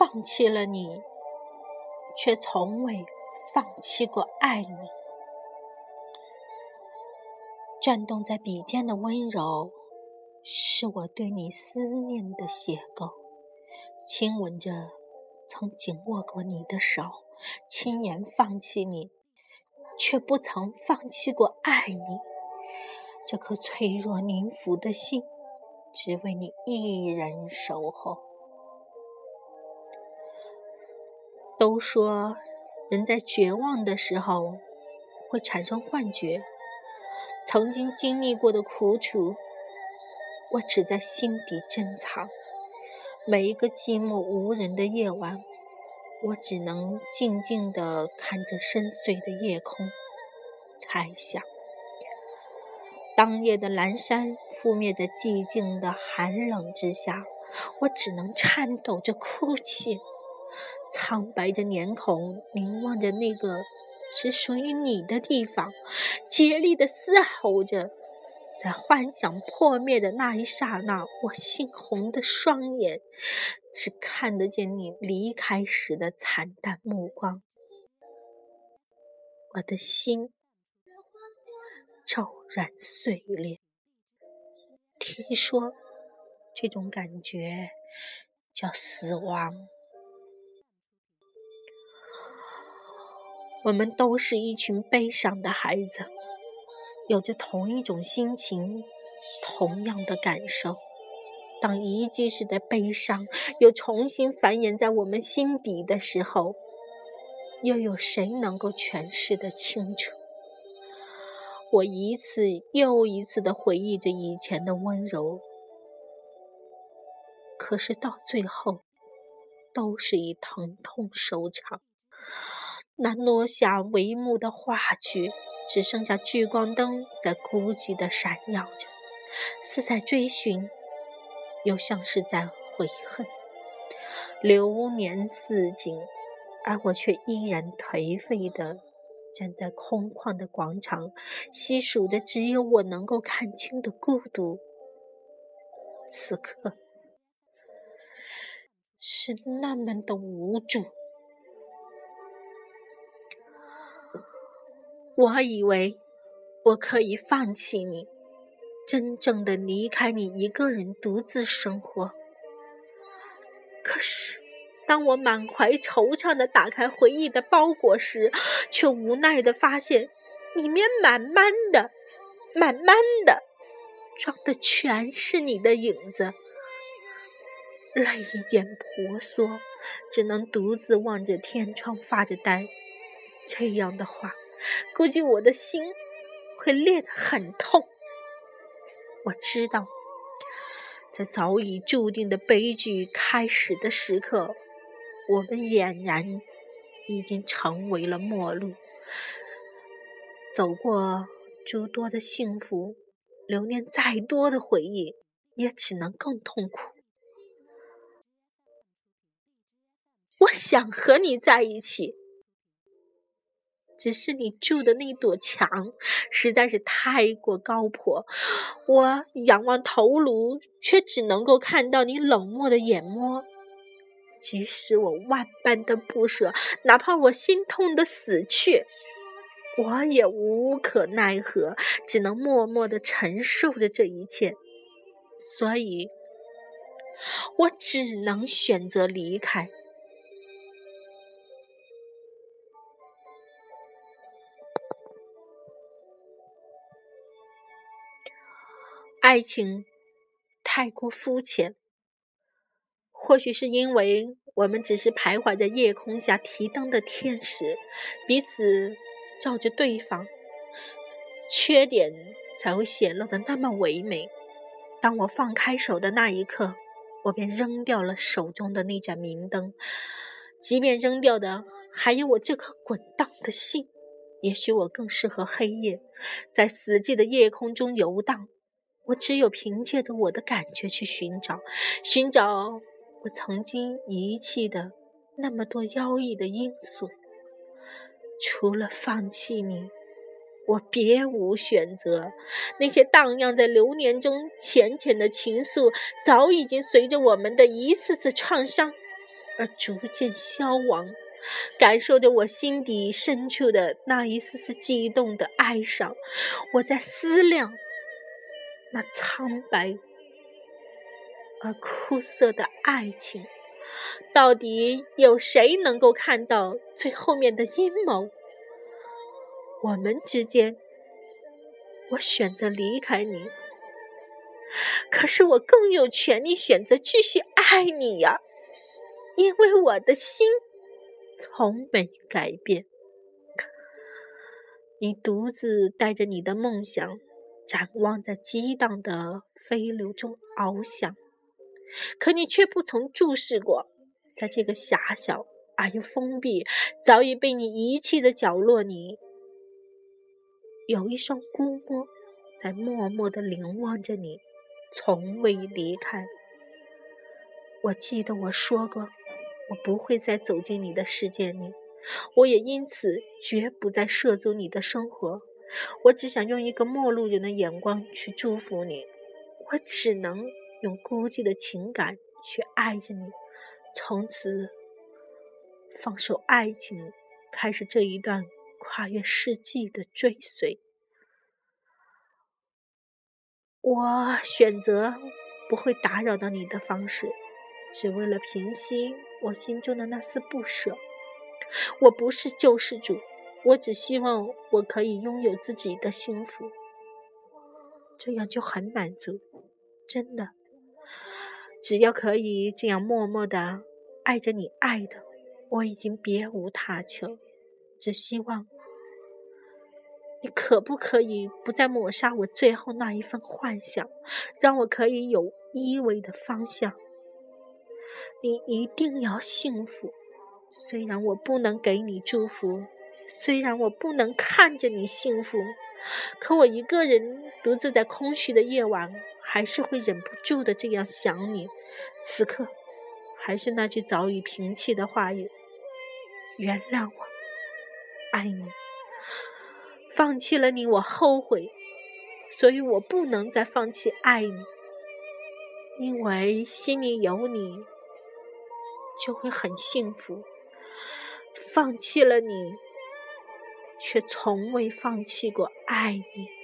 放弃了你，却从未放弃过爱你。转动在笔尖的温柔，是我对你思念的邂逅。亲吻着曾紧握过你的手，轻言放弃你，却不曾放弃过爱你。这颗脆弱凝腐的心，只为你一人守候。都说人在绝望的时候会产生幻觉，曾经经历过的苦楚，我只在心底珍藏。每一个寂寞无人的夜晚，我只能静静地看着深邃的夜空，猜想。当夜的阑珊覆灭在寂静的寒冷之下，我只能颤抖着哭泣，苍白着脸孔凝望着那个只属于你的地方，竭力地嘶吼着，在幻想破灭的那一刹那，我猩红的双眼只看得见你离开时的惨淡目光，我的心。骤然碎裂。听说这种感觉叫死亡。我们都是一群悲伤的孩子，有着同一种心情，同样的感受。当遗迹式的悲伤又重新繁衍在我们心底的时候，又有谁能够诠释的清楚？我一次又一次的回忆着以前的温柔，可是到最后，都是以疼痛收场。那落下帷幕的话剧，只剩下聚光灯在孤寂地闪耀着，似在追寻，又像是在悔恨。流年似锦，而我却依然颓废的。站在空旷的广场，细数的只有我能够看清的孤独。此刻是那么的无助。我以为我可以放弃你，真正的离开你，一个人独自生活。可是。当我满怀惆怅地打开回忆的包裹时，却无奈地发现，里面满满的、满满的，装的全是你的影子。泪眼婆娑，只能独自望着天窗发着呆。这样的话，估计我的心会裂得很痛。我知道，在早已注定的悲剧开始的时刻。我们俨然已经成为了陌路，走过诸多的幸福，留恋再多的回忆，也只能更痛苦。我想和你在一起，只是你住的那堵墙实在是太过高坡，我仰望头颅，却只能够看到你冷漠的眼眸。即使我万般的不舍，哪怕我心痛的死去，我也无可奈何，只能默默的承受着这一切。所以，我只能选择离开。爱情太过肤浅。或许是因为我们只是徘徊在夜空下提灯的天使，彼此照着对方，缺点才会显露的那么唯美。当我放开手的那一刻，我便扔掉了手中的那盏明灯，即便扔掉的还有我这颗滚烫的心。也许我更适合黑夜，在死寂的夜空中游荡。我只有凭借着我的感觉去寻找，寻找。我曾经遗弃的那么多妖异的因素，除了放弃你，我别无选择。那些荡漾在流年中浅浅的情愫，早已经随着我们的一次次创伤而逐渐消亡，感受着我心底深处的那一丝丝悸动的哀伤。我在思量，那苍白而枯涩的爱情，到底有谁能够看到最后面的阴谋？我们之间，我选择离开你。可是我更有权利选择继续爱你呀，因为我的心从没改变。你独自带着你的梦想，展望在激荡的飞流中翱翔，可你却不曾注视过，在这个狭小而又封闭、早已被你遗弃的角落里，有一双孤摸在默默地凝望着你。从未离开。我记得我说过，我不会再走进你的世界里，我也因此绝不再涉足你的生活。我只想用一个陌路人的眼光去祝福你，我只能用孤寂的情感去爱着你，从此放手爱情，开始这一段跨越世纪的追随。我选择不会打扰到你的方式，只为了平息我心中的那丝不舍。我不是救世主，我只希望我可以拥有自己的幸福，这样就很满足。真的，只要可以这样默默的爱着你爱的，我已经别无他求，只希望。你可不可以不再抹杀我最后那一份幻想，让我可以有依偎的方向？你一定要幸福，虽然我不能给你祝福，虽然我不能看着你幸福，可我一个人独自在空虚的夜晚，还是会忍不住的这样想你。此刻，还是那句早已平弃的话语：原谅我，爱你。放弃了你，我后悔，所以我不能再放弃爱你，因为心里有你，就会很幸福。放弃了你，却从未放弃过爱你。